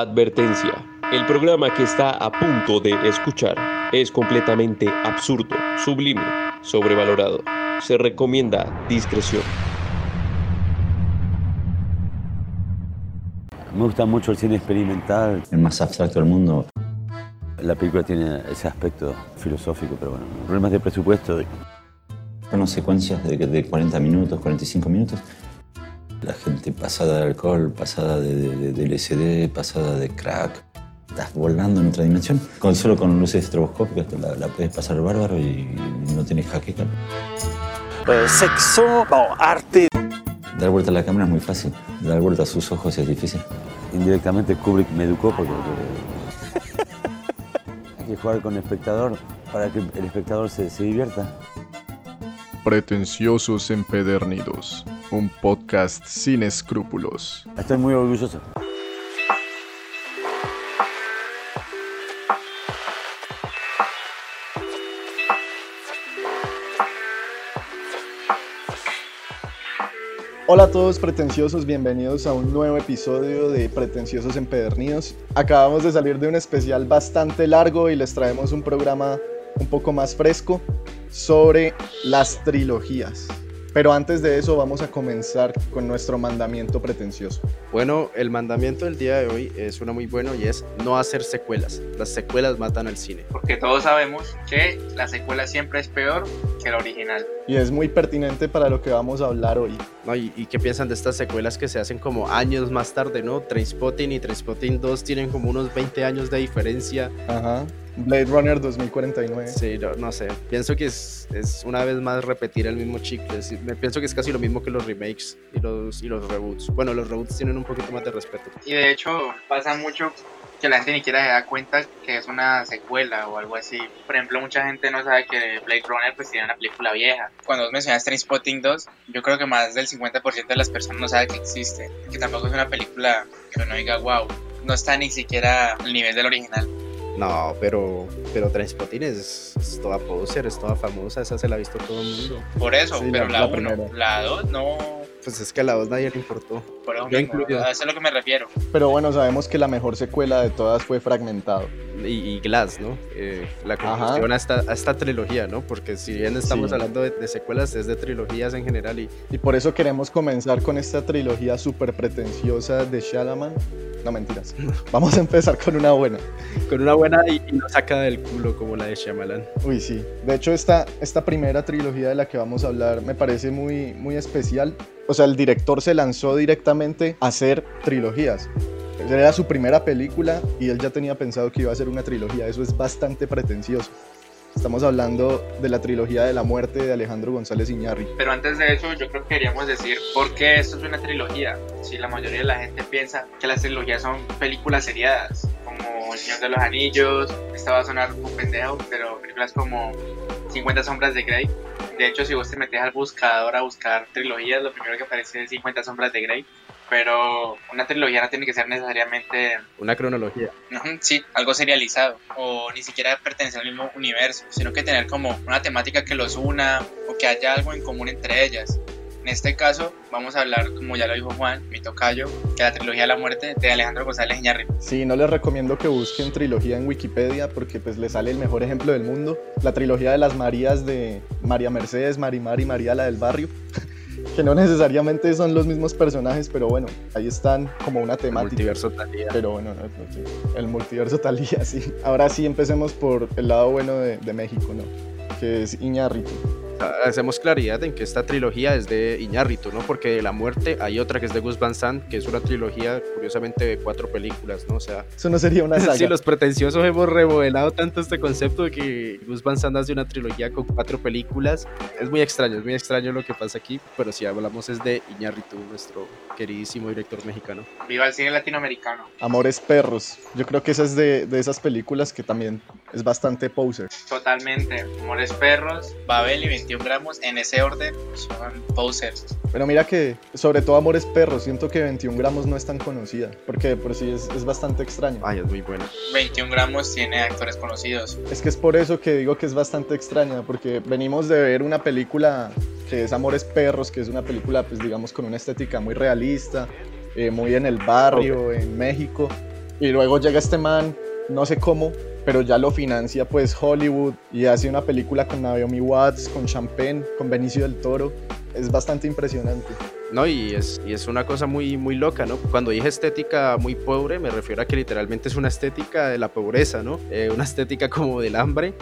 Advertencia. El programa que está a punto de escuchar es completamente absurdo, sublime, sobrevalorado. Se recomienda discreción. Me gusta mucho el cine experimental. El más abstracto del mundo. La película tiene ese aspecto filosófico, pero bueno, problemas de presupuesto. Fueron secuencias de, de 40 minutos, 45 minutos. La gente pasada de alcohol, pasada de, de, de LSD, pasada de crack. Estás volando en otra dimensión. Con, solo con luces estroboscópicas la, la puedes pasar bárbaro y, no tienes jaqueca. Eh, sexo, no, arte. Dar vuelta a la cámara es muy fácil. Dar vuelta a sus ojos es difícil. Indirectamente Kubrick me educó porque hay que jugar con el espectador para que el espectador se, se divierta. Pretenciosos Empedernidos, un podcast sin escrúpulos. Estoy muy orgulloso. Hola a todos pretenciosos, bienvenidos a un nuevo episodio de Pretenciosos Empedernidos. Acabamos de salir de un especial bastante largo y les traemos un programa un poco más fresco sobre las trilogías. Pero antes de eso vamos a comenzar con nuestro mandamiento pretencioso. Bueno, el mandamiento del día de hoy es uno muy bueno y es no hacer secuelas. Las secuelas matan al cine. Porque todos sabemos que la secuela siempre es peor que la original. Y es muy pertinente para lo que vamos a hablar hoy. ¿No? ¿Y, ¿Y, qué piensan de estas secuelas que se hacen como años más tarde, no? Trainspotting y Trainspotting 2 tienen como unos 20 años de diferencia. Ajá. Blade Runner 2049. Sí, no, no, sé. Pienso que es, es, una vez más repetir el mismo chicle. Es, me pienso que es casi lo mismo que los remakes y los, y los reboots. Bueno, los reboots tienen un poquito más de respeto. Y de hecho pasa mucho que la gente ni siquiera se da cuenta que es una secuela o algo así. Por ejemplo, mucha gente no sabe que Blade Runner pues tiene una película vieja. Cuando vos mencionas Trainspotting 2, yo creo que más del 50% de las personas no sabe que existe. Que tampoco es una película que uno diga, wow, no está ni siquiera al nivel del original. No, pero, pero Trainspotting es, es, toda poser, es toda famosa, esa se la ha visto todo el mundo. Por eso, sí, pero la 1, la 2 no... Pues es que a la 2 nadie le importó. Por eso, mismo, a eso es a lo que me refiero. Pero bueno, sabemos que la mejor secuela de todas fue Fragmentado. Y, y Glass, ¿no? Eh, la conclusión a esta, a esta, trilogía, ¿no? Porque si bien estamos sí. hablando de, de, secuelas, es de trilogías en general. Y... y por eso queremos comenzar con esta trilogía súper pretenciosa de Shalaman. No mentiras. Vamos a empezar con una buena. Con una buena y, y nos saca del culo como la de Shyamalan. Uy, sí. De hecho, esta, esta primera trilogía de la que vamos a hablar me parece muy, muy especial. O sea, el director se lanzó directamente a hacer trilogías. Era su primera película y él ya tenía pensado que iba a hacer una trilogía. Eso es bastante pretencioso. Estamos hablando de la trilogía de la muerte de Alejandro González Iñárritu. Pero antes de eso, yo creo que queríamos decir por qué esto es una trilogía. Si la mayoría de la gente piensa que las trilogías son películas seriadas, como El Señor de los Anillos, esta va a sonar un pendejo, pero películas como 50 Sombras de Grey. De hecho, si vos te metes al buscador a buscar trilogías, lo primero que aparece es 50 Sombras de Grey pero una trilogía no tiene que ser necesariamente una cronología. No, sí, algo serializado o ni siquiera pertenecer al mismo universo, sino que tener como una temática que los una o que haya algo en común entre ellas. En este caso, vamos a hablar, como ya lo dijo Juan, mi tocayo, que la trilogía de la muerte de Alejandro González Iñárritu. Sí, no les recomiendo que busquen trilogía en Wikipedia porque pues les sale el mejor ejemplo del mundo. La trilogía de las Marías de María Mercedes, Marimar y María la del barrio. Que no necesariamente son los mismos personajes, pero bueno, ahí están como una temática. El multiverso Talía. Pero bueno, no, no, el multiverso Talía, sí. Ahora sí empecemos por el lado bueno de, de México, ¿no? Que es Iñárritu. Hacemos claridad en que esta trilogía es de Iñárritu, ¿no? Porque de la muerte hay otra que es de Gus Van Sant, que es una trilogía, curiosamente, de cuatro películas, ¿no? O sea... Eso no sería una saga. sí, los pretenciosos hemos remodelado tanto este concepto de que Gus Van Sant hace una trilogía con cuatro películas. Es muy extraño, es muy extraño lo que pasa aquí, pero si hablamos es de Iñárritu, nuestro queridísimo director mexicano. Viva el cine latinoamericano. Amores Perros. Yo creo que esa es de, de esas películas que también es bastante poser. Totalmente. Amores Perros, Babel y 21 gramos, en ese orden, son posers. Pero mira que, sobre todo Amores Perros, siento que 21 gramos no es tan conocida, porque por sí es, es bastante extraño. Ay, es muy buena. 21 gramos tiene actores conocidos. Es que es por eso que digo que es bastante extraña, porque venimos de ver una película que es Amores Perros, que es una película, pues digamos, con una estética muy realista, eh, muy en el barrio, en México. Y luego llega este man, no sé cómo, pero ya lo financia pues Hollywood y hace una película con Naomi Watts, con Champagne, con Benicio del Toro. Es bastante impresionante. No, y es, y es una cosa muy, muy loca, ¿no? Cuando dije estética muy pobre, me refiero a que literalmente es una estética de la pobreza, ¿no? Eh, una estética como del hambre,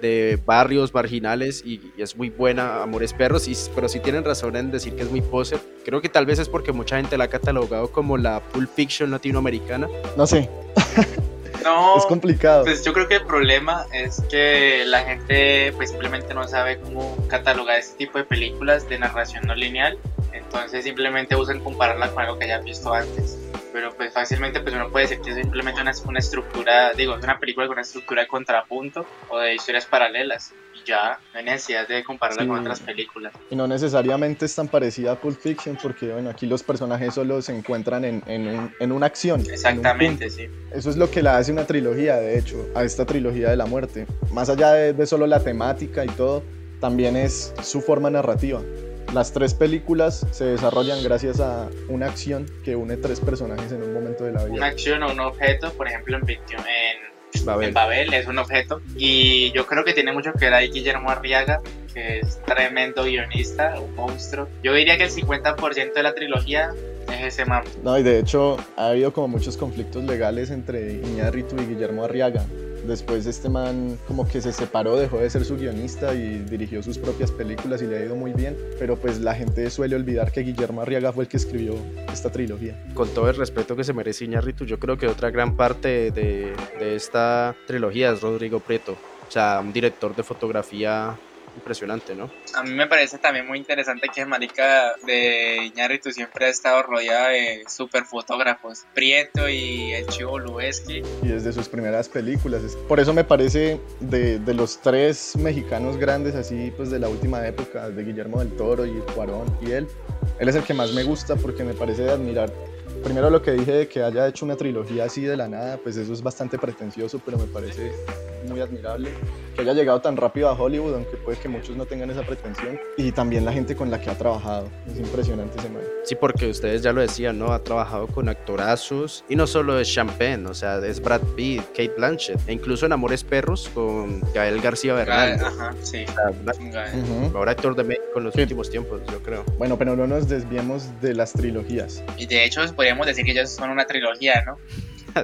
de barrios marginales y, y, es muy buena, Amores Perros, y, pero sí tienen razón en decir que es muy poser. Creo que tal vez es porque mucha gente la ha catalogado como la Pulp Fiction latinoamericana. No sé. No, es complicado. Pues yo creo que el problema es que la gente pues simplemente no sabe cómo catalogar este tipo de películas de narración no lineal, entonces simplemente usan compararla con algo que hayan visto antes. Pero pues fácilmente pues uno puede decir que es simplemente una, una estructura, digo, es una película con una estructura de contrapunto o de historias paralelas y ya no hay necesidad de compararla Sí. con otras películas. Y no necesariamente es tan parecida a Pulp Fiction porque bueno, aquí los personajes solo se encuentran en, en, un- en una acción. en un Exactamente, sí. Eso es lo que la hace una trilogía, de hecho, a esta trilogía de la muerte. Más allá de, de solo la temática y todo, también es su forma narrativa. Las tres películas se desarrollan gracias a una acción que une tres personajes en un momento de la Una vida. acción o un objeto, por ejemplo en, 21 en Babel. en Babel es un objeto y yo creo que tiene mucho que ver ahí Guillermo Arriaga que es tremendo guionista, un monstruo. Yo diría que el 50% de la trilogía es ese man. No, y de hecho ha habido como muchos conflictos legales entre Iñárritu y Guillermo Arriaga. Después este man como que se separó, dejó de ser su guionista y dirigió sus propias películas y le ha ido muy bien. Pero pues la gente suele olvidar que Guillermo Arriaga fue el que escribió esta trilogía. Con todo el respeto que se merece Iñárritu, yo creo que otra gran parte de, de esta trilogía es Rodrigo Prieto. O sea, un director de fotografía impresionante, ¿no? A mí me parece también muy interesante que Marica de Iñárritu siempre ha estado rodeada de super fotógrafos. Prieto y el Chivo Lubeski. y desde sus primeras películas. Por eso me parece de, de los tres mexicanos grandes, así pues de la última época, de Guillermo del Toro y Cuarón y él, él es el que más me gusta porque me parece de admirar. Primero lo que dije de que haya hecho una trilogía así de la nada, pues eso es bastante pretencioso, pero me parece muy admirable que haya llegado tan rápido a Hollywood, aunque puede que muchos no tengan esa pretensión, y también la gente con la que ha trabajado. Es impresionante ese man. Sí, porque ustedes ya lo decían, ¿no? Ha trabajado con actorazos y no solo es Champagne, o sea, es Brad Pitt, Kate Blanchett, e incluso en Amores Perros con Gael García Bernal. Ajá, sí. Eh. Ujú. Mejor actor de México en los Sí. últimos tiempos, yo creo. Bueno, pero no nos desviemos de las trilogías. Y de hecho podríamos decir que ellos son una trilogía, ¿no?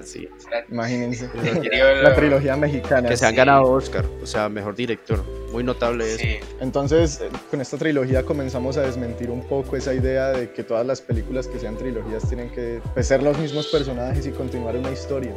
Sí. Imagínense. Yo- La trilogía mexicana. Que se han sí. ganado Oscar, o sea, mejor director. Muy notable eso. Sí. Entonces, eh, con esta trilogía comenzamos a desmentir un poco esa idea de que todas las películas que sean trilogías tienen que pues, ser los mismos personajes y continuar una historia.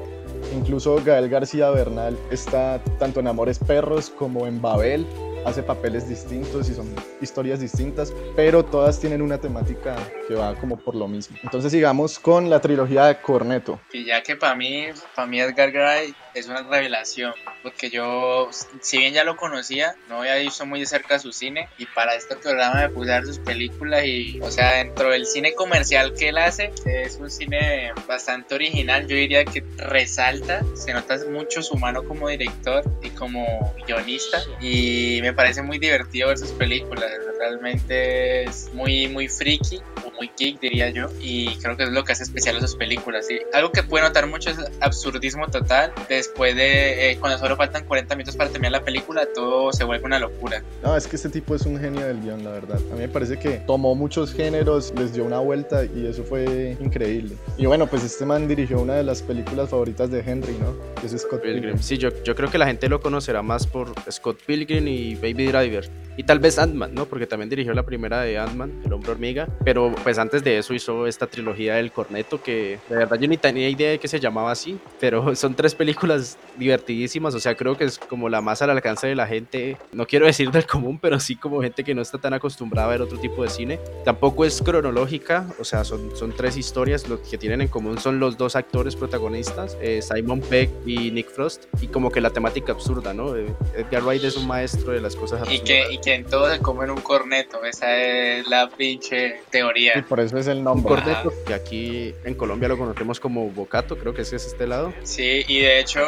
Incluso Gael García Bernal está tanto en Amores Perros como en Babel, hace papeles distintos y son historias distintas, pero todas tienen una temática que va como por lo mismo. Entonces sigamos con la trilogía de Corneto. Y ya que para mí, para mí Edgar Gray es una revelación, porque yo, si bien ya lo conocía, no había visto muy de cerca su cine, y para este programa me puse a ver sus películas, y, o sea, dentro del cine comercial que él hace, es un cine bastante original, yo diría que resalta, se nota mucho su mano como director y como guionista, y me parece muy divertido ver sus películas, realmente es muy, muy friki, o muy geek diría yo, y creo que es lo que hace especial a sus películas. ¿sí? Algo que puede notar mucho es absurdismo total. Después de eh, cuando solo faltan 40 minutos para terminar la película, todo se vuelve una locura. No, es que este tipo es un genio del guion, la verdad. A mí me parece que tomó muchos géneros, les dio una vuelta y eso fue increíble. Y bueno, pues este man dirigió una de las películas favoritas de Henry, ¿no? Que es Scott Pilgrim. Pilgrim. Sí, yo, yo creo que la gente lo conocerá más por Scott Pilgrim y Baby Driver. Y tal vez Ant-Man, ¿no? Porque también dirigió la primera de Ant-Man, El Hombre Hormiga. Pero pues antes de eso hizo esta trilogía del Corneto, que de verdad yo ni tenía idea de que se llamaba así. Pero son tres películas divertidísimas. O sea, creo que es como la más al alcance de la gente. No quiero decir del común, pero sí como gente que no está tan acostumbrada a ver otro tipo de cine. Tampoco es cronológica. O sea, son, son tres historias. Lo que tienen en común son los dos actores protagonistas, eh, Simon Peck y Nick Frost. Y como que la temática absurda, ¿no? Eh, Edgar Wright es un maestro de las cosas Y absurdas. que, y que en todo se comen un corneto. Esa es la pinche Y teoría. por eso es el Un nombre. corneto que aquí en Colombia lo conocemos como bocato, creo que ese es este lado. Sí, y de hecho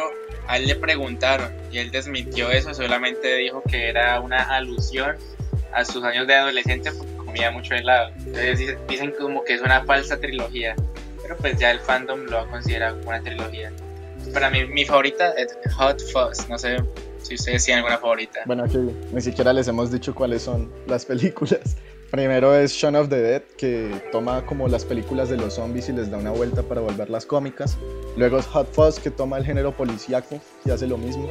a él le preguntaron y él desmintió eso. Solamente dijo que era una alusión a sus años de adolescente porque comía mucho helado. Entonces dice- dicen como que es una falsa trilogía. pero pues ya el fandom lo ha considerado como una trilogía. Para mí, mi favorita es Hot Fuzz, no sé si ustedes tienen alguna favorita. Bueno, aquí ni siquiera les hemos dicho cuáles son las películas. Primero es Shaun of the Dead, que toma como las películas de los zombies y les da una vuelta para volverlas cómicas. Luego es Hot Fuzz, que toma el género policíaco y hace lo mismo.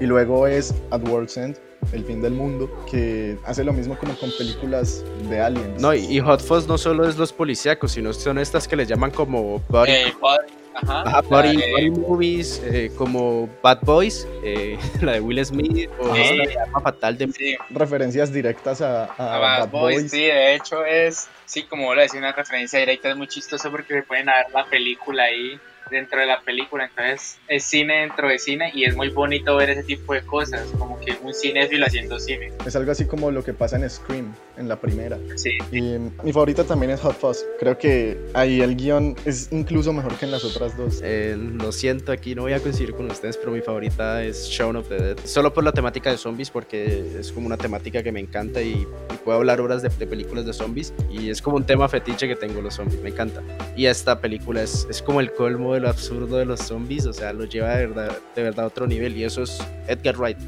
Y luego es At World's End, el fin del mundo, que hace lo mismo como con películas de aliens. No, y, y Hot Fuzz no solo es los policíacos, sino son estas que les llaman como body, Eh, Body, ajá, ajá, la body- de- body movies, eh, como Bad Boys, eh, la de Will Smith, o Ajá. esta de Arma Fatal de sí, Referencias directas a, a a Bad Bad Boys, Boys. sí, de hecho es, sí, como lo decía, una referencia directa, es muy chistoso porque se pueden ver la película ahí dentro de la película, entonces es cine dentro de cine y es muy bonito ver ese tipo de cosas, como que un cinéfilo haciendo cine, Es algo así como lo que pasa en Scream, en la primera. sí. Y mi favorita también es Hot Fuzz. Creo que ahí el guion es incluso mejor que en las otras dos. Eh, lo siento, aquí no voy a coincidir con ustedes, pero mi favorita es Shaun of the Dead. Solo por la temática de zombies, porque es como una temática que me encanta y, y puedo hablar horas de, de películas de zombies. Y es como un tema fetiche que tengo los zombies, me encanta. Y esta película es, es como el colmo de lo absurdo de los zombies, o sea, lo lleva de verdad, de verdad a otro nivel. Y eso es Edgar Wright.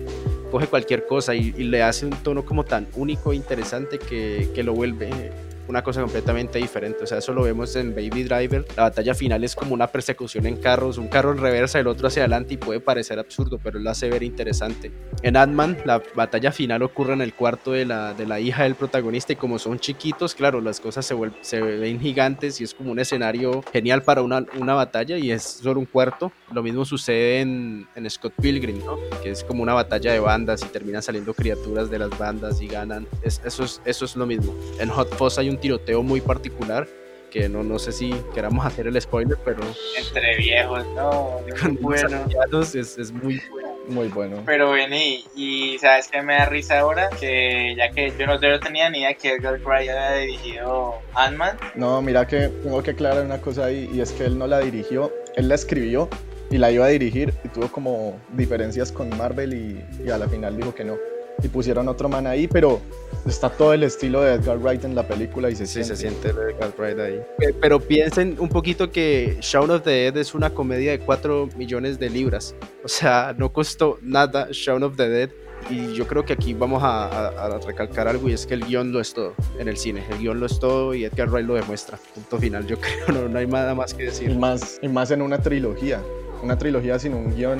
Coge cualquier cosa y, y le hace un tono como tan único e interesante que, que lo vuelve una cosa completamente diferente. O sea, eso lo vemos en Baby Driver. La batalla final es como una persecución en carros, un carro en reversa, el otro hacia adelante y puede parecer absurdo, pero lo hace ver interesante. En Ant-Man, la batalla final ocurre en el cuarto de la, de la hija del protagonista y como son chiquitos, claro, las cosas se, vuel- se ven gigantes y es como un escenario genial para una, una batalla y es solo un cuarto. Lo mismo sucede en, en Scott Pilgrim, ¿no? que es como una batalla de bandas y terminan saliendo criaturas de las bandas y ganan. Es- eso, es, eso es lo mismo. En Hot Fuzz hay un tiroteo muy particular que no, no sé si queramos hacer el spoiler, pero Entre viejos, no, muy bueno. es, es muy bueno. Muy bueno. Pero vení, y sabes que me da risa ahora, que ya que yo no, yo no tenía ni idea que Edgar Wright había dirigido Ant-Man, No, mira que tengo que aclarar una cosa ahí y es que él no la dirigió, él la escribió y la iba a dirigir y tuvo como diferencias con Marvel y, y a la final dijo que no. Y pusieron otro man ahí, pero está todo el estilo de Edgar Wright en la película y se Sí, siente. se siente el Edgar Wright ahí. Pe- Pero piensen un poquito que Shaun of the Dead es una comedia de 4 millones de libras. O sea, no costó nada Shaun of the Dead. Y yo creo que aquí vamos a, a- a recalcar algo y es que el guion lo es todo en el cine. El guion lo es todo y Edgar Wright lo demuestra. Punto final, yo creo. No, no hay nada más que Y decir. más, y más en una trilogía. Una trilogía sin un guion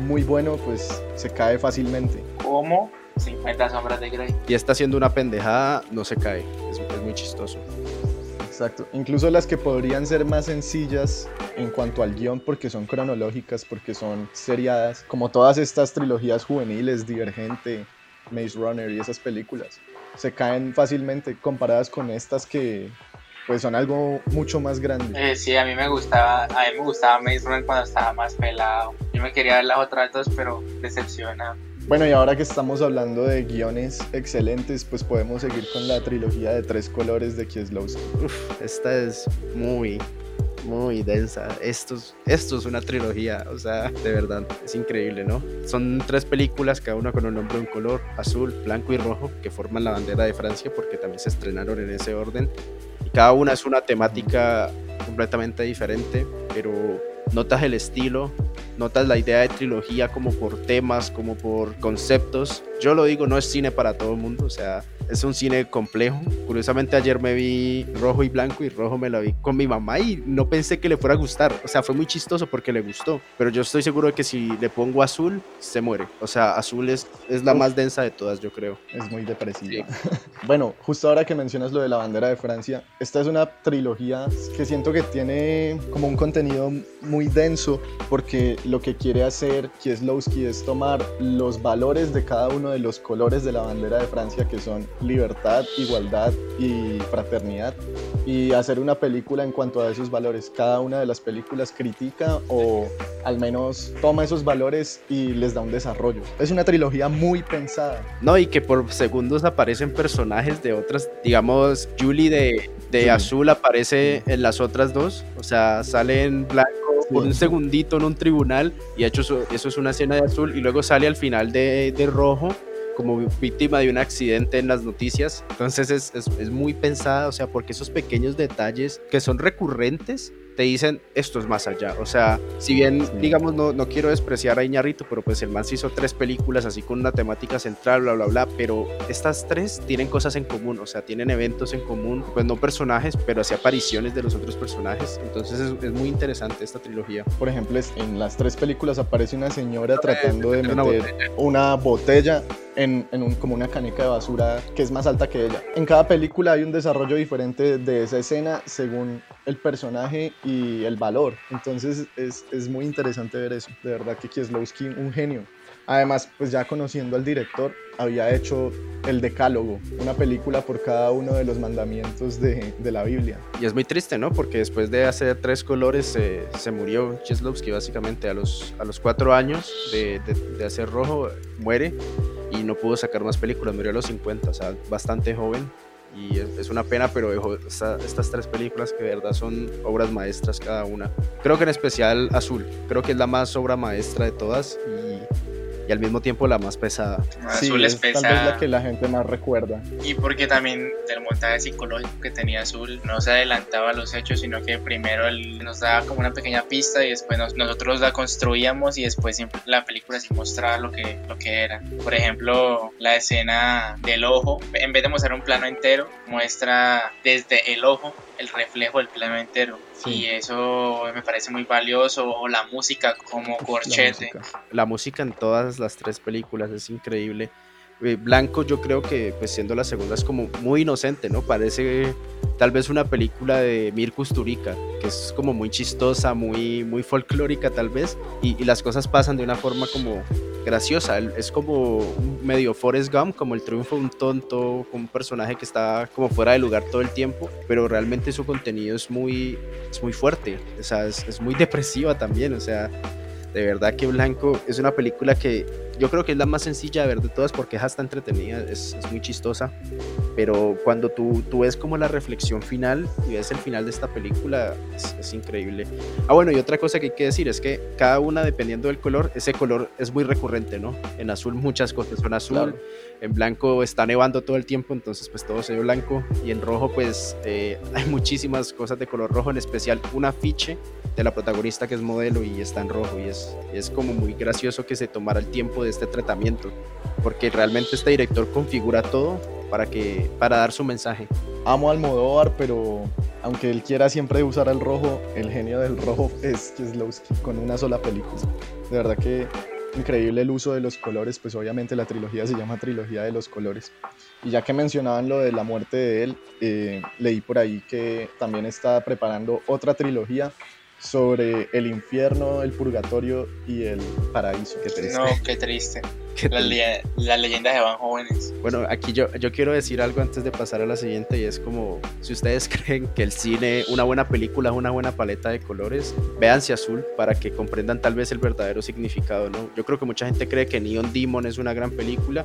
muy bueno, pues se cae fácilmente. como 50 sombras de Grey. Y está haciendo una pendejada, no se cae. Es, es muy chistoso. Exacto. Incluso las que podrían ser más sencillas en cuanto al guion porque son cronológicas, porque son seriadas, como todas estas trilogías juveniles, Divergente, Maze Runner y esas películas, se caen fácilmente comparadas con estas que pues son algo mucho más grande. Eh, sí, a mí me gustaba, a mí me gustaba Maze Runner cuando estaba más pelado. Yo me quería ver las otras dos, pero decepciona. Bueno, y ahora que estamos hablando de guiones excelentes, pues podemos seguir con la trilogía de tres colores de Kieslowski. Uf, esta es muy, muy densa. Esto es, esto es una trilogía, o sea, de verdad, es increíble, ¿no? Son tres películas, cada una con un nombre un color, azul, blanco y rojo, que forman la bandera de Francia porque también se estrenaron en ese orden. Y cada una es una temática completamente diferente, pero notas el estilo, notas la idea de trilogía como por temas, como por conceptos. Yo lo digo, no es cine para todo el mundo, o sea, es un cine complejo. Curiosamente ayer me vi rojo y blanco y rojo me la vi con mi mamá y no pensé que le fuera a gustar. O sea, fue muy chistoso porque le gustó. Pero yo estoy seguro de que si le pongo azul, se muere. O sea, azul es, es la más densa de todas, yo creo. Es muy depresiva. bueno, justo ahora que mencionas lo de la bandera de Francia, esta es una trilogía que siento que tiene como un contenido muy denso porque lo que quiere hacer Kieslowski es tomar los valores de cada uno de los colores de la bandera de Francia que son libertad, igualdad y fraternidad y hacer una película en cuanto a esos valores. Cada una de las películas critica o al menos toma esos valores y les da un desarrollo. Es una trilogía muy pensada. No, y que por segundos aparecen personajes de otras, digamos, Julie de, de Sí. azul aparece en las otras dos, o sea, sale en blanco por Sí. un segundito en un tribunal y hecho eso, eso es una escena de azul y luego sale al final de, de rojo como víctima de un accidente en las noticias. Entonces es, es, es muy pensada, o sea, porque esos pequeños detalles que son recurrentes te dicen esto es más allá. O sea, si bien, digamos, no, no quiero despreciar a Iñarrito, pero pues el man se hizo tres películas así con una temática central, bla, bla, bla, pero estas tres tienen cosas en común, o sea, tienen eventos en común, pues no personajes, pero así apariciones de los otros personajes. Entonces es, es muy interesante esta trilogía. Por ejemplo, en las tres películas aparece una señora tratando de meter una meter una botella en, en un, como una caneca de basura que es más alta que ella. En cada película hay un desarrollo diferente de esa escena según el personaje y el valor. Entonces es, es muy interesante ver eso. De verdad que Kieslowski, un genio. Además, pues ya conociendo al director, había hecho El Decálogo, una película por cada uno de los mandamientos de, de la Biblia. Y es muy triste, ¿no? Porque después de hacer tres colores eh, se murió Cheslovsky básicamente a los, a los cuatro años de, de, de hacer rojo, muere y no pudo sacar más películas, murió a los 50, o sea, bastante joven. Y es, una pena, pero esta- estas tres películas que de verdad son obras maestras cada una. Creo que en especial Azul, creo que es la más obra maestra de todas y al mismo tiempo la más pesada. Azul es tal vez pesada. la que la gente más recuerda. Y porque también del montaje psicológico que tenía Azul no se adelantaba a los hechos, sino que primero él nos daba como una pequeña pista y después nos- nosotros la construíamos y después la película sí mostraba lo que, lo que era. Por ejemplo, la escena del ojo, en vez de mostrar un plano entero, muestra desde el ojo el reflejo del plano entero. Sí. Y eso me parece muy valioso. O la música como La corchete. música. la música en todas las tres películas es increíble. Eh, Blanco yo creo que pues siendo la segunda es como muy inocente, ¿no? Parece tal vez una película de Mirko Usturica, que es como muy chistosa, muy, muy folclórica tal vez, y, y las cosas pasan de una forma como graciosa. Es como medio Forrest Gump, como el triunfo de un tonto, un personaje que está como fuera de lugar todo el tiempo, pero realmente su contenido es muy, es muy fuerte, o sea, es, es muy depresiva también, o sea, de verdad que Blanco es una película que yo creo que es la más sencilla de ver de todas porque es hasta entretenida, es, es muy chistosa, pero cuando tú, tú ves como la reflexión final y ves el final de esta película, es, es increíble. Ah, bueno, y otra cosa que hay que decir es que cada una, dependiendo del color, ese color es muy recurrente, ¿no? En azul muchas cosas son azul, Claro. en blanco está nevando todo el tiempo, entonces pues todo se ve blanco, y en rojo pues eh, hay muchísimas cosas de color rojo, en especial un afiche de la protagonista que es modelo y está en rojo y es, es como muy gracioso que se tomara el tiempo de este tratamiento porque realmente este director configura todo para que para dar su mensaje Amo al Almodóvar, pero aunque él quiera siempre usar el rojo, el genio del rojo es Kieslowski con una sola película. De verdad que increíble el uso de los colores, pues obviamente la trilogía se llama Trilogía de los Colores. Y ya que mencionaban lo de la muerte de él, eh, leí por ahí que también está preparando otra trilogía sobre el infierno, el purgatorio y el paraíso. Qué triste. No, qué triste. Qué Las triste. le- las leyendas se van jóvenes. Bueno, aquí yo, yo quiero decir algo antes de pasar a la siguiente y es como, si ustedes creen que el cine, una buena película es una buena paleta de colores, véanse azul para que comprendan tal vez el verdadero significado, ¿no? Yo creo que mucha gente cree que Neon Demon es una gran película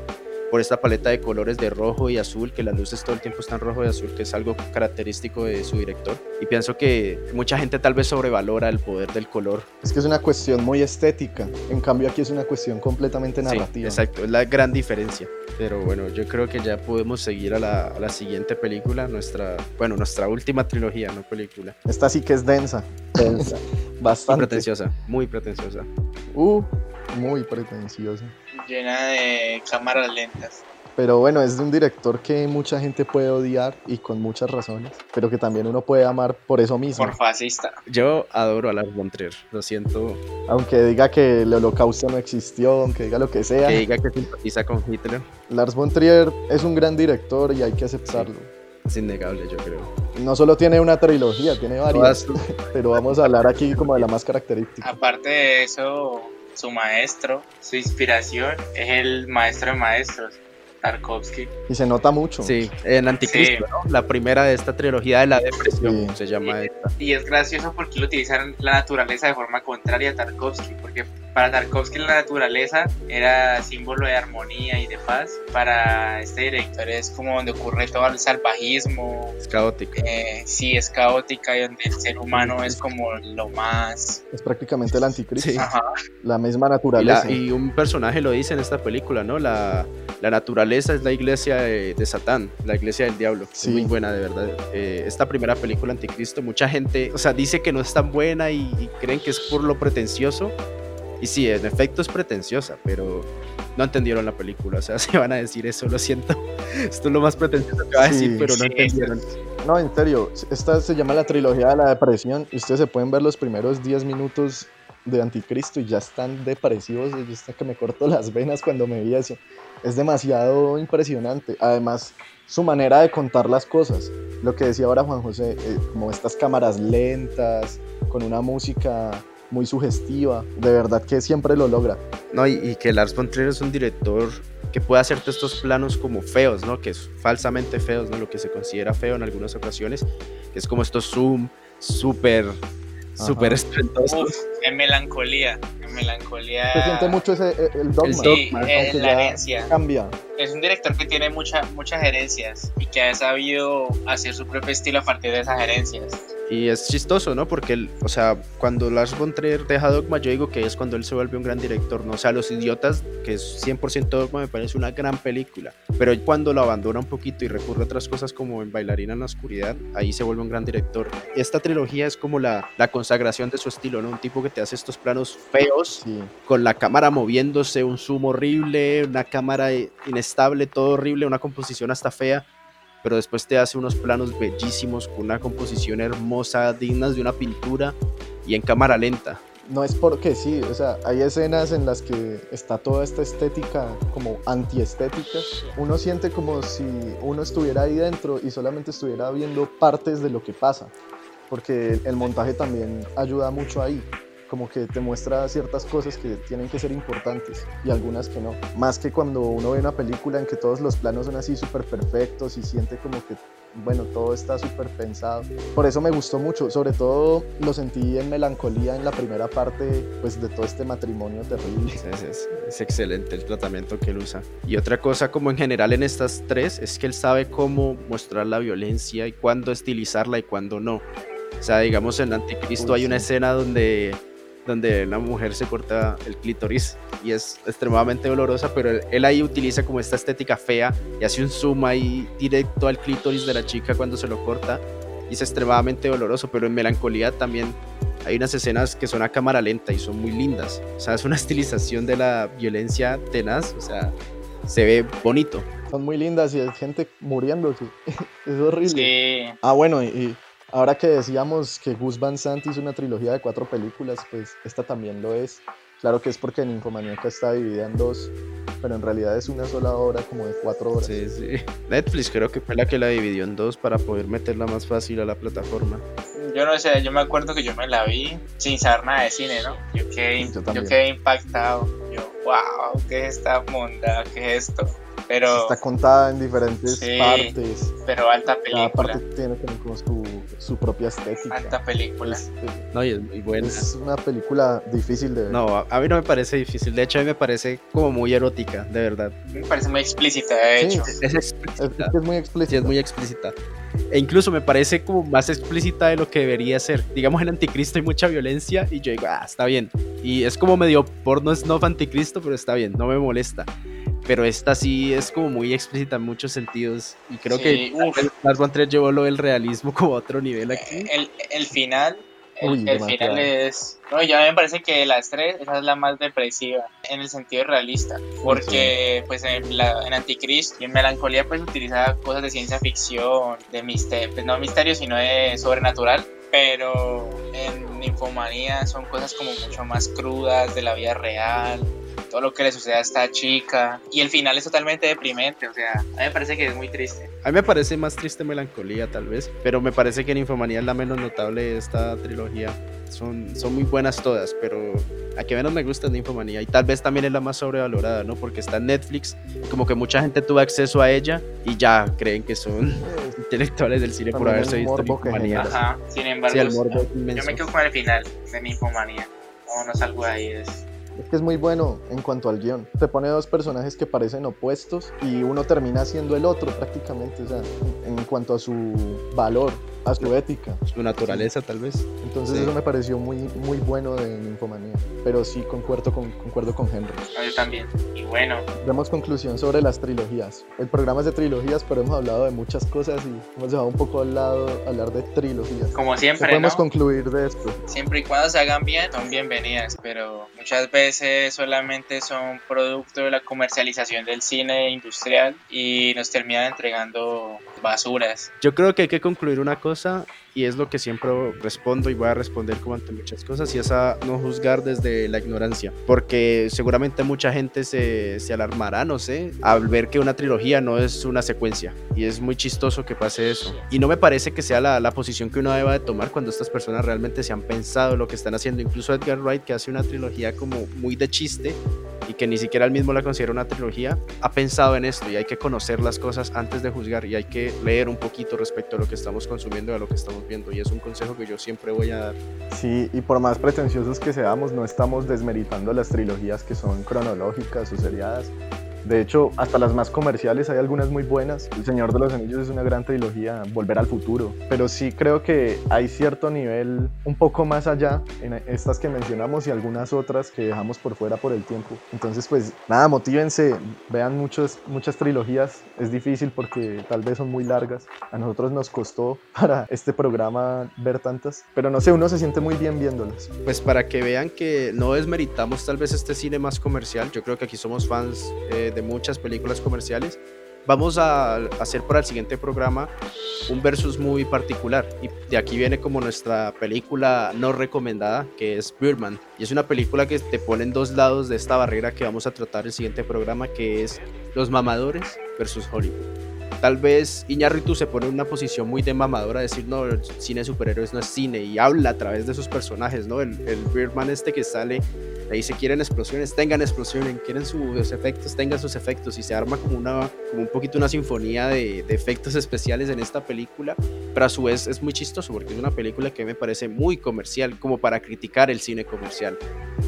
por esta paleta de colores de rojo y azul, que las luces todo el tiempo están rojo y azul, que es algo característico de su director. Y pienso que mucha gente tal vez sobrevalora el poder del color. Es que es una cuestión muy estética, en cambio aquí es una cuestión completamente Sí, narrativa. exacto, es la gran diferencia. Pero bueno, yo creo que ya podemos seguir a la, a la siguiente película, nuestra, bueno, nuestra última trilogía, no película. Esta sí que es densa. Muy Bastante. pretenciosa, muy pretenciosa. Uh, muy pretenciosa. Llena de cámaras lentas. Pero bueno, es de un director que mucha gente puede odiar y con muchas razones, pero que también uno puede amar por eso mismo. Por fascista. Yo adoro a Lars von Trier, lo siento Aunque diga que el holocausto no existió, aunque diga lo que sea, que diga que simpatiza con Hitler, Lars von Trier es un gran director y hay que aceptarlo. es innegable, yo creo. No solo tiene una trilogía, tiene varias, pero vamos a hablar aquí como de la más característica. Aparte de eso, su maestro, su inspiración, es el maestro de maestros, Tarkovsky. Y se nota mucho. Sí, en Anticristo, ¿no? La primera de esta trilogía de la depresión Sí. se llama esta. Y es gracioso porque lo utilizan la naturaleza de forma contraria a Tarkovsky, porque para Tarkovsky la naturaleza era símbolo de armonía y de paz. Para este director es como donde ocurre todo el salvajismo. Es caótico. Eh, sí, es caótica y donde el ser humano es como lo más... Es prácticamente el anticristo. Sí. Ajá. La misma Y, la- naturaleza. y un personaje lo dice en esta película, ¿no? La, la naturaleza es la iglesia de, de Satán, la iglesia del diablo. Sí. Es muy buena, de verdad. Eh, esta primera película, Anticristo, mucha gente, o sea, dice que no es tan buena y, y creen que es por lo pretencioso. Y sí, en efecto es pretenciosa, pero no entendieron la película. O sea, se van a decir eso, lo siento. Esto es lo más pretencioso que va a Sí, decir, pero no sí, entendieron. No, en serio, esta se llama la trilogía de la depresión y ustedes se pueden ver los primeros 10 minutos de Anticristo y ya están depresivos, yo hasta que me corto las venas cuando me vi eso. Es demasiado impresionante. Además, su manera de contar las cosas, lo que decía ahora Juan José, eh, como estas cámaras lentas, con una música muy sugestiva, de verdad que siempre lo logra. No, y, que Lars von es un director que puede hacerte estos planos como feos, ¿no? Que es falsamente feos, ¿no? Lo que se considera feo en algunas ocasiones, que es como estos zoom súper, súper estruendosos. Uf, en melancolía. En melancolía. Se siente mucho ese, eh, el dogma, Sí, dogma, aunque la herencia. cambia. Es un director que tiene mucha, muchas herencias y que ha sabido hacer su propio estilo a partir de esas herencias. Y es chistoso, ¿no? Porque, él, o sea, cuando Lars von Trier deja Dogma, yo digo que es cuando él se vuelve un gran director, ¿no? O sea, Los Idiotas, que es 100% Dogma, me parece una gran película. Pero cuando lo abandona un poquito y recurre a otras cosas como en Bailarina en la Oscuridad, ahí se vuelve un gran director. Esta trilogía es como la, la consagración de su estilo, ¿no? Un tipo que te hace estos planos feos, Sí. con la cámara moviéndose, un zoom horrible, una cámara inestable, todo horrible, una composición hasta fea, pero después te hace unos planos bellísimos con una composición hermosa, dignas de una pintura y en cámara lenta. No es porque sí, o sea, hay escenas en las que está toda esta estética como antiestética. Uno siente como si uno estuviera ahí dentro y solamente estuviera viendo partes de lo que pasa, porque el montaje también ayuda mucho ahí, como que te muestra ciertas cosas que tienen que ser importantes y algunas que no. Más que cuando uno ve una película en que todos los planos son así súper perfectos y siente como que bueno, todo está súper pensado. Por eso me gustó mucho, sobre todo lo sentí en melancolía en la primera parte, pues de todo este matrimonio terrible. Es, es- es excelente el tratamiento que él usa. Y otra cosa como en general en estas tres es que él sabe cómo mostrar la violencia y cuándo estilizarla y cuándo no. O sea, digamos en Anticristo Uy, hay una sí. escena donde, donde la mujer se corta el clítoris y es extremadamente dolorosa, pero él, él ahí utiliza como esta estética fea y hace un zoom ahí directo al clítoris de la chica cuando se lo corta y es extremadamente doloroso, pero en Melancolía también hay unas escenas que son a cámara lenta y son muy lindas. O sea, es una estilización de la violencia tenaz, o sea, se ve bonito. Son muy lindas y hay gente muriéndose. es horrible. Sí, Ah, bueno, y, y ahora que decíamos que Gus Van Sant hizo una trilogía de cuatro películas, pues esta también lo es. Claro que es porque Ninfomaníaca está dividida en dos, pero en realidad es una sola obra como de cuatro horas. Sí, sí. Netflix creo que fue la que la dividió en dos para poder meterla más fácil a la plataforma. yo no sé, yo me acuerdo que yo me la vi sin saber nada de cine, ¿no? Yo quedé, Yo quedé impactado. Yo, wow, ¿qué es esta monda? ¿Qué es esto? Pero, Está contada en diferentes Sí. partes. pero alta Cada película. parte tiene como, como su, su propia estética. Alta película. Es, No, y es muy buena. es una película difícil de ver. No, a, a mí no me parece difícil. De hecho, a mí me parece como muy erótica, de verdad. Me parece muy explícita, de Sí, hecho. Es Es, explícita. es es muy Sí, explícita. es muy explícita. E incluso me parece como más explícita de lo que debería ser. Digamos, en Anticristo hay mucha violencia y yo digo, ah, está bien. Y es como medio porno snuff Anticristo, pero está bien, no me molesta. Pero esta sí es como muy explícita en muchos sentidos. Y creo Sí, que. Lars von Trier llevó lo del realismo como a otro nivel aquí. El, el final, el, Uy, el demasiado. final es... No, ya me parece que de las tres, esa es la más depresiva, en el sentido realista. Porque, pues, en, la, en Anticristo y en Melancolía, pues, utiliza cosas de ciencia ficción, de misterio, pues, no misterio, sino de sobrenatural. Pero en Infomanía son cosas como mucho más crudas de la vida real, todo lo que le sucede a esta chica. Y el final es totalmente deprimente, o sea, a mí me parece que es muy triste. A mí me parece más triste Melancolía, tal vez. Pero me parece que Ninfomanía es la menos notable de esta trilogía. Son, son muy buenas todas, pero la que menos me gusta es Ninfomanía. Y tal vez también es la más sobrevalorada, ¿no? Porque está en Netflix. Como que mucha gente tuvo acceso a ella y ya creen que son intelectuales del cine por haberse visto Ninfomanía. Ajá, sin embargo, Sí, el morbo es yo me quedo con el final de Ninfomanía. No, no salgo de ahí. Es... Es que es muy bueno en cuanto al guion. Te pone dos personajes que parecen opuestos y uno termina siendo el otro prácticamente, o sea, en, cuanto a su valor, a su ética. Su naturaleza, tal vez. Entonces Sí. eso me pareció muy, muy bueno de Ninfomanía. Pero sí concuerdo con, concuerdo con Henry. No, yo también. Y bueno, Damos conclusión sobre las trilogías. El programa es de trilogías, pero hemos hablado de muchas cosas y hemos dejado un poco al lado hablar de trilogías. como ¿Qué siempre, podemos ¿no? concluir de esto? Siempre y cuando se hagan bien, son bienvenidas, pero muchas veces solamente son producto de la comercialización del cine industrial y nos terminan entregando basuras. Yo creo que hay que concluir una cosa cosa y es lo que siempre respondo y voy a responder como ante muchas cosas y es a no juzgar desde la ignorancia porque seguramente mucha gente se, se alarmará, no sé, al ver que una trilogía no es una secuencia y es muy chistoso que pase eso. Y no me parece que sea la, la posición que uno deba de tomar cuando estas personas realmente se han pensado lo que están haciendo, incluso Edgar Wright que hace una trilogía como muy de chiste y que ni siquiera él mismo la considera una trilogía, ha pensado en esto y hay que conocer las cosas antes de juzgar y hay que leer un poquito respecto a lo que estamos consumiendo y a lo que estamos viendo y es un consejo que yo siempre voy a dar. Sí, y por más pretenciosos que seamos, no estamos desmeritando las trilogías que son cronológicas o seriadas. De hecho, hasta las más comerciales hay algunas muy buenas. El Señor de los Anillos es una gran trilogía, Volver al Futuro. Pero sí creo que hay cierto nivel un poco más allá en estas que mencionamos y algunas otras que dejamos por fuera por el tiempo. Entonces, pues nada, motívense, vean muchos, muchas trilogías. Es difícil porque tal vez son muy largas. A nosotros nos costó para este programa ver tantas. Pero no sé, uno se siente muy bien viéndolas. Pues para que vean que no desmeritamos tal vez este cine más comercial, yo creo que aquí somos fans eh, de muchas películas comerciales. Vamos a hacer para el siguiente programa un versus muy particular y de aquí viene como nuestra película no recomendada que es Birdman y es una película que te pone en dos lados de esta barrera que vamos a tratar el siguiente programa que es los mamadores versus Hollywood. Tal vez Iñárritu se pone en una posición muy de mamadora, decir, no, el cine de superhéroes no es cine, y habla a través de sus personajes, ¿no? El, el Birdman este que sale, le dice, quieren explosiones, tengan explosiones, quieren sus efectos, tengan sus efectos, y se arma como, una, como un poquito una sinfonía de, de efectos especiales en esta película, pero a su vez es muy chistoso, porque es una película que me parece muy comercial, como para criticar el cine comercial.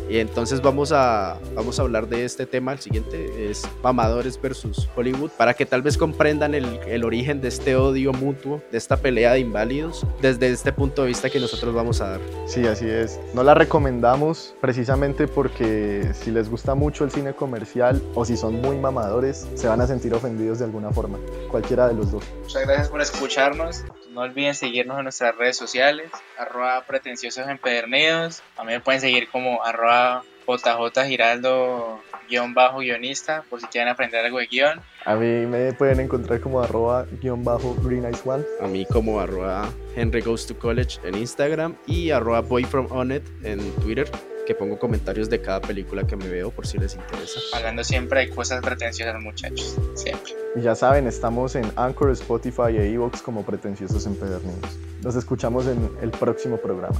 Y entonces vamos a, vamos a hablar de este tema, el siguiente es mamadores versus Hollywood, para que tal vez comprendan el, el, origen de este odio mutuo, de esta pelea de inválidos, desde este punto de vista que nosotros vamos a dar. Sí, así es. No la recomendamos precisamente porque si les gusta mucho el cine comercial o si son muy mamadores, se van a sentir ofendidos de alguna forma, cualquiera de los dos. Muchas gracias por escucharnos. No olviden seguirnos en nuestras redes sociales, arroba pretenciosos empedernidos. También pueden seguir como arroba JJ Giraldo guion bajo guionista por si quieren aprender algo de guion. A mí me pueden encontrar como arroba guion bajo Green Eyes One. A mí como arroba Henry Goes to College en Instagram y arroba Boy from Onet en Twitter que pongo comentarios de cada película que me veo por si les interesa. Hablando siempre de cosas pretenciosas muchachos, siempre. Y ya saben, estamos en Anchor, Spotify e Evox como pretenciosos empedernidos. Nos escuchamos en el próximo programa.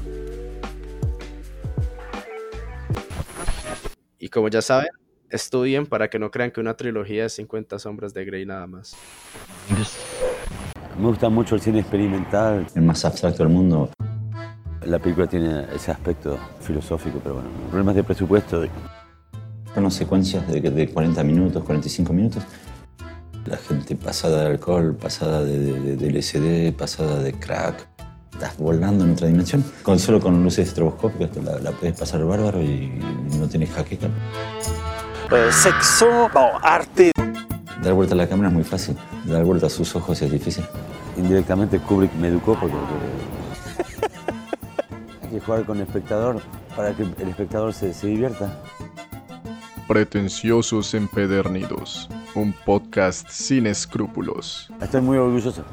Y como ya saben, estudien para que no crean que una trilogía es 50 sombras de Grey nada más. Me gusta mucho el cine experimental. El más abstracto del mundo. La película tiene ese aspecto filosófico, pero bueno, problemas de presupuesto. Son secuencias de, de 40 minutos, 45 minutos. La gente pasada de alcohol, pasada de, de, de LSD, pasada de crack. Estás volando en otra dimensión. Con, solo con luces estroboscópicas la, la puedes pasar bárbaro y, no tienes jaqueca. Eh, sexo, bon, arte. Dar vuelta a la cámara es muy fácil. Dar vuelta a sus ojos es difícil. Indirectamente Kubrick me educó porque hay que jugar con el espectador para que el espectador se, se divierta. Pretenciosos Empedernidos, un podcast sin escrúpulos. Estoy muy orgulloso.